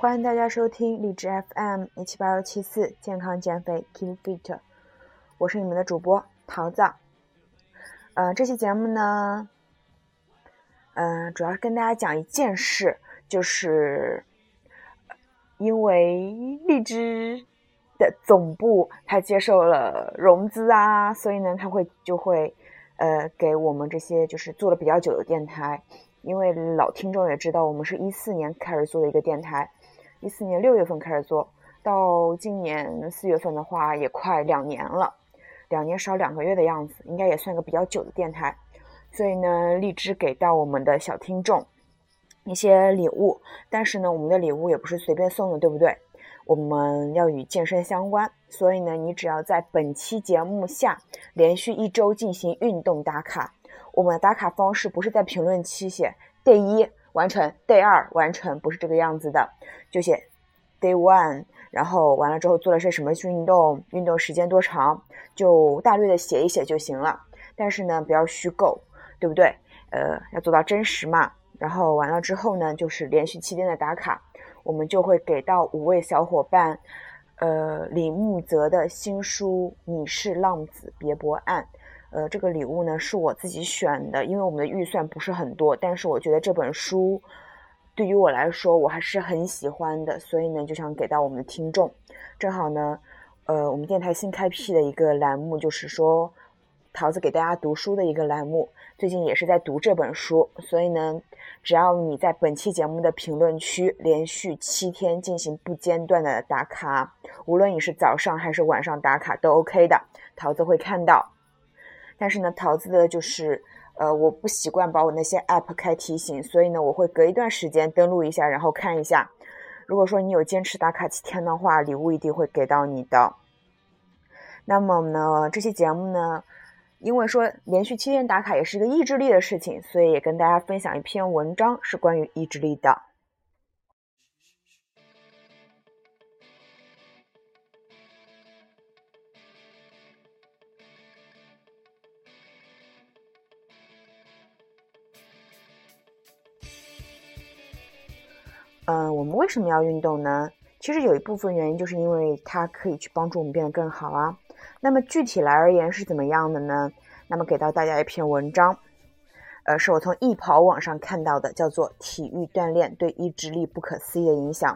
欢迎大家收听荔枝 FM 一七八幺七四健康减肥 Keep Fit，我是你们的主播桃子。呃，这期节目呢，嗯，主要是跟大家讲一件事，就是因为荔枝的总部它接受了融资啊，所以呢，它会就会呃给我们这些就是做了比较久的电台，因为老听众也知道，我们是一四年开始做的一个电台。一四年六月份开始做到今年四月份的话，也快两年了，两年少两个月的样子，应该也算个比较久的电台。所以呢，荔枝给到我们的小听众一些礼物，但是呢，我们的礼物也不是随便送的，对不对？我们要与健身相关，所以呢，你只要在本期节目下连续一周进行运动打卡，我们的打卡方式不是在评论区写第一完成，day 二完成，不是这个样子的。就写 day one，然后完了之后做了些什么运动，运动时间多长，就大略的写一写就行了。但是呢，不要虚构，对不对？呃，要做到真实嘛。然后完了之后呢，就是连续七天的打卡，我们就会给到五位小伙伴，呃，李木泽的新书《你是浪子别博案》。呃，这个礼物呢是我自己选的，因为我们的预算不是很多，但是我觉得这本书。对于我来说，我还是很喜欢的，所以呢，就想给到我们的听众。正好呢，呃，我们电台新开辟的一个栏目，就是说桃子给大家读书的一个栏目。最近也是在读这本书，所以呢，只要你在本期节目的评论区连续七天进行不间断的打卡，无论你是早上还是晚上打卡都 OK 的，桃子会看到。但是呢，桃子的就是。呃，我不习惯把我那些 app 开提醒，所以呢，我会隔一段时间登录一下，然后看一下。如果说你有坚持打卡七天的话，礼物一定会给到你的。那么呢，这期节目呢，因为说连续七天打卡也是一个意志力的事情，所以也跟大家分享一篇文章，是关于意志力的。嗯，我们为什么要运动呢？其实有一部分原因就是因为它可以去帮助我们变得更好啊。那么具体来而言是怎么样的呢？那么给到大家一篇文章，呃，是我从易跑网上看到的，叫做《体育锻炼对意志力不可思议的影响》。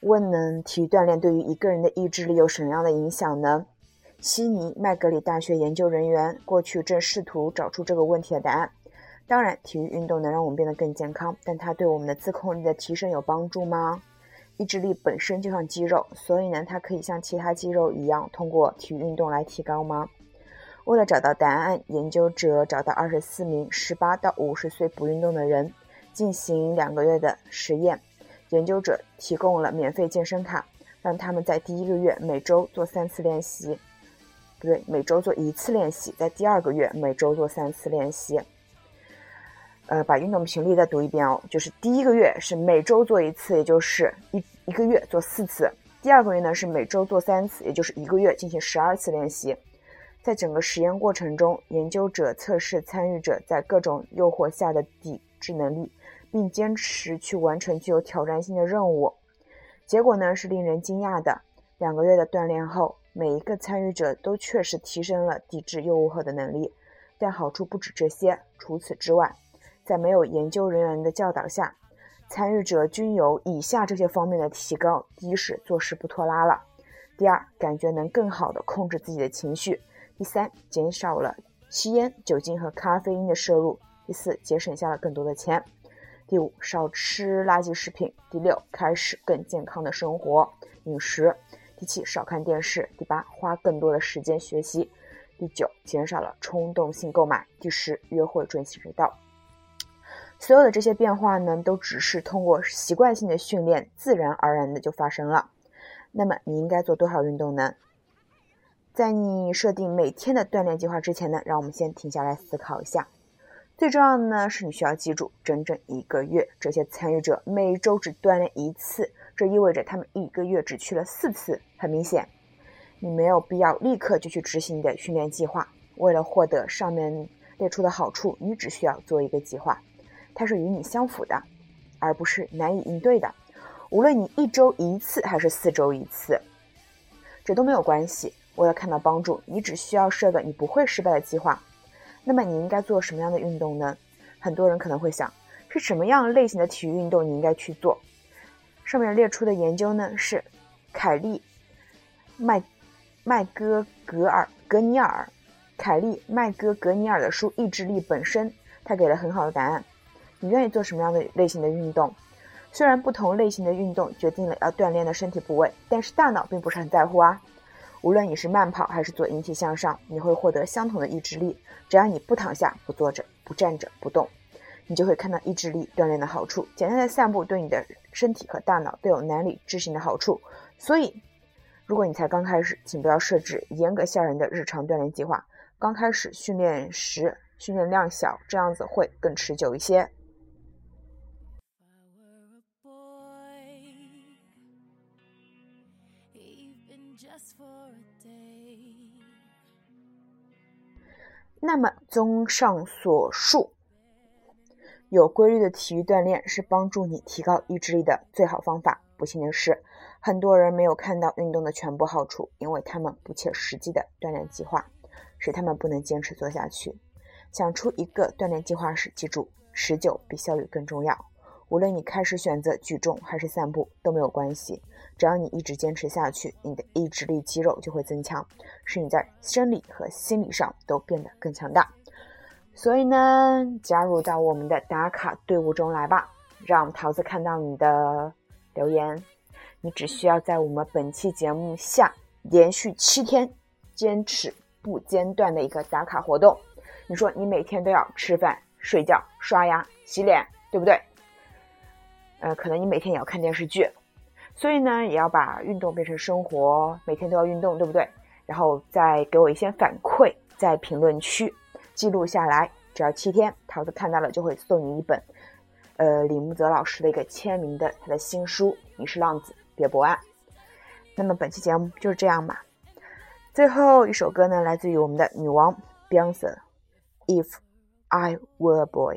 问呢，体育锻炼对于一个人的意志力有什么样的影响呢？悉尼麦格里大学研究人员过去正试图找出这个问题的答案。当然，体育运动能让我们变得更健康，但它对我们的自控力的提升有帮助吗？意志力本身就像肌肉，所以呢，它可以像其他肌肉一样通过体育运动来提高吗？为了找到答案，研究者找到二十四名十八到五十岁不运动的人，进行两个月的实验。研究者提供了免费健身卡，让他们在第一个月每周做三次练习，不对，每周做一次练习，在第二个月每周做三次练习。呃，把运动频率再读一遍哦，就是第一个月是每周做一次，也就是一一个月做四次；第二个月呢是每周做三次，也就是一个月进行十二次练习。在整个实验过程中，研究者测试参与者在各种诱惑下的抵制能力，并坚持去完成具有挑战性的任务。结果呢是令人惊讶的，两个月的锻炼后，每一个参与者都确实提升了抵制诱惑的能力。但好处不止这些，除此之外。在没有研究人员的教导下，参与者均有以下这些方面的提高：第一是做事不拖拉了；第二，感觉能更好的控制自己的情绪；第三，减少了吸烟、酒精和咖啡因的摄入；第四，节省下了更多的钱；第五，少吃垃圾食品；第六，开始更健康的生活饮食；第七，少看电视；第八，花更多的时间学习；第九，减少了冲动性购买；第十，约会准时到。所有的这些变化呢，都只是通过习惯性的训练，自然而然的就发生了。那么你应该做多少运动呢？在你设定每天的锻炼计划之前呢，让我们先停下来思考一下。最重要的呢，是你需要记住，整整一个月，这些参与者每周只锻炼一次，这意味着他们一个月只去了四次。很明显，你没有必要立刻就去执行你的训练计划。为了获得上面列出的好处，你只需要做一个计划。它是与你相符的，而不是难以应对的。无论你一周一次还是四周一次，这都没有关系。为了看到帮助，你只需要设个你不会失败的计划。那么你应该做什么样的运动呢？很多人可能会想，是什么样类型的体育运动你应该去做？上面列出的研究呢是凯利麦麦戈格尔格尼尔凯利麦戈格尼尔的书《意志力本身》，他给了很好的答案。你愿意做什么样的类型的运动？虽然不同类型的运动决定了要锻炼的身体部位，但是大脑并不是很在乎啊。无论你是慢跑还是做引体向上，你会获得相同的意志力。只要你不躺下、不坐着、不站着、不动，你就会看到意志力锻炼的好处。简单的散步对你的身体和大脑都有难以置信的好处。所以，如果你才刚开始，请不要设置严格吓人的日常锻炼计划。刚开始训练时，训练量小，这样子会更持久一些。Just for a day 那么，综上所述，有规律的体育锻炼是帮助你提高意志力的最好方法。不幸的是，很多人没有看到运动的全部好处，因为他们不切实际的锻炼计划，使他们不能坚持做下去。想出一个锻炼计划时，记住，持久比效率更重要。无论你开始选择举重还是散步都没有关系，只要你一直坚持下去，你的意志力肌肉就会增强，使你在生理和心理上都变得更强大。所以呢，加入到我们的打卡队伍中来吧，让桃子看到你的留言。你只需要在我们本期节目下连续七天坚持不间断的一个打卡活动。你说你每天都要吃饭、睡觉、刷牙、洗脸，对不对？呃，可能你每天也要看电视剧，所以呢，也要把运动变成生活，每天都要运动，对不对？然后再给我一些反馈，在评论区记录下来。只要七天，桃子看到了就会送你一本，呃，李木泽老师的一个签名的他的新书《你是浪子别博爱》。那么本期节目就是这样吧。最后一首歌呢，来自于我们的女王 Beyonce，《If I Were a Boy》。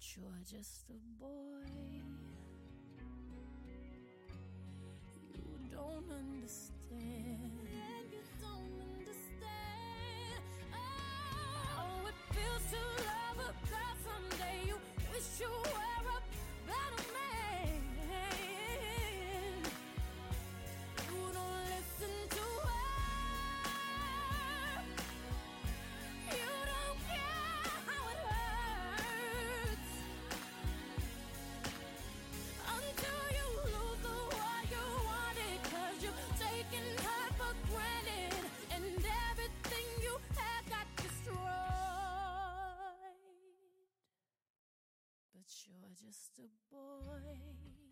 You're just a boy. You don't understand. Just a boy.